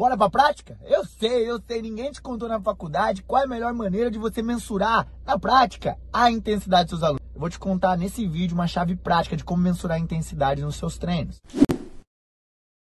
Bora pra prática? Eu sei, eu sei, ninguém te contou na faculdade qual é a melhor maneira de você mensurar na prática a intensidade dos seus alunos. Eu vou te contar nesse vídeo uma chave prática de como mensurar a intensidade nos seus treinos.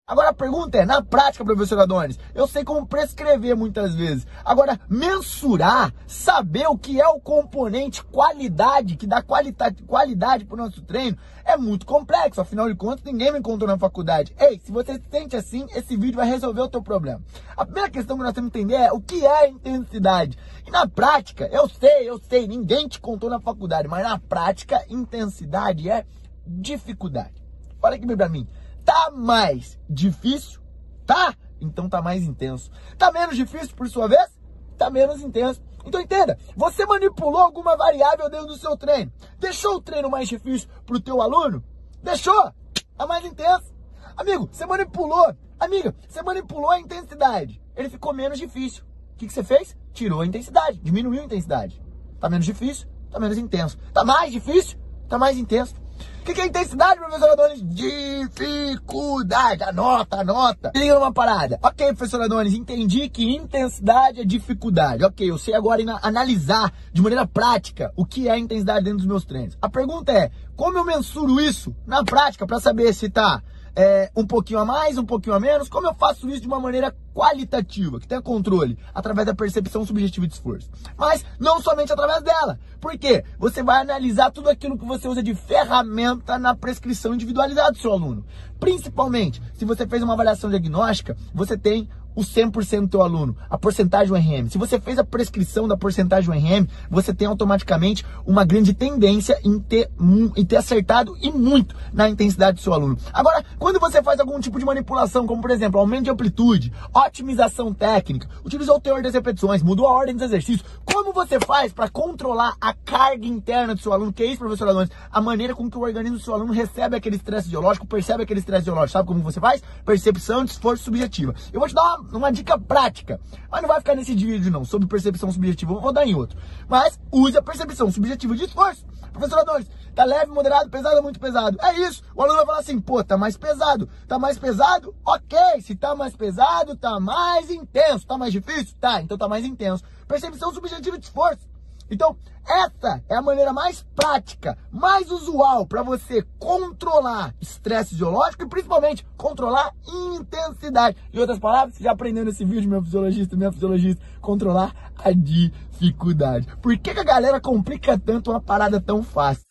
Agora a pergunta é, na prática, professor Adonis, eu sei como prescrever muitas vezes. Agora, mensurar, saber o que é o componente qualidade, que dá qualidade, qualidade para o nosso treino, é muito complexo. Afinal de contas, ninguém me contou na faculdade. Ei, se você se sente assim, esse vídeo vai resolver o teu problema. A primeira questão que nós temos que entender é o que é intensidade. E na prática, eu sei, eu sei, ninguém te contou na faculdade, mas na prática, intensidade é dificuldade. Olha aqui para mim. Tá mais difícil? Tá? Então tá mais intenso. Tá menos difícil por sua vez? Tá menos intenso. Então entenda, você manipulou alguma variável dentro do seu treino. Deixou o treino mais difícil pro teu aluno? Deixou? Tá mais intenso. Amigo, você manipulou. Amiga, você manipulou a intensidade. Ele ficou menos difícil. O que, que você fez? Tirou a intensidade, diminuiu a intensidade. Tá menos difícil, tá menos intenso. Tá mais difícil, tá mais intenso. O que, que é intensidade, professor Adonis? Dificuldade. Anota, anota. Liga numa parada. Ok, professor Adonis, entendi que intensidade é dificuldade. Ok, eu sei agora analisar de maneira prática o que é intensidade dentro dos meus treinos. A pergunta é, como eu mensuro isso na prática para saber se tá é, um pouquinho a mais, um pouquinho a menos? Como eu faço isso de uma maneira qualitativa, que tenha controle, através da percepção subjetiva de esforço? Mas não somente através dela. Por quê? Você vai analisar tudo aquilo que você usa de ferramenta na prescrição individualizada do seu aluno. Principalmente, se você fez uma avaliação diagnóstica, você tem o 100% do teu aluno, a porcentagem RM. Se você fez a prescrição da porcentagem RM, você tem automaticamente uma grande tendência em ter, em ter acertado e muito na intensidade do seu aluno. Agora, quando você faz algum tipo de manipulação, como por exemplo, aumento de amplitude, otimização técnica, utilizou o teor das repetições, mudou a ordem dos exercícios, como você faz para controlar a carga interna do seu aluno? Que é isso, professor Adonis? A maneira com que o organismo do seu aluno recebe aquele estresse ideológico, percebe aquele estresse ideológico. Sabe como você faz? Percepção de esforço subjetiva. Eu vou te dar uma uma dica prática. Mas não vai ficar nesse vídeo, não, sobre percepção subjetiva. Vou dar em outro. Mas use a percepção subjetiva de esforço. Professor Adonis, tá leve, moderado, pesado muito pesado? É isso. O aluno vai falar assim, pô, tá mais pesado. Tá mais pesado? Ok. Se tá mais pesado, tá mais intenso. Tá mais difícil? Tá. Então tá mais intenso. Percepção subjetiva de esforço. Então, essa é a maneira mais prática, mais usual para você controlar estresse fisiológico e principalmente controlar intensidade. Em outras palavras, você já aprendeu nesse vídeo, meu fisiologista, minha fisiologista, controlar a dificuldade. Por que, que a galera complica tanto uma parada tão fácil?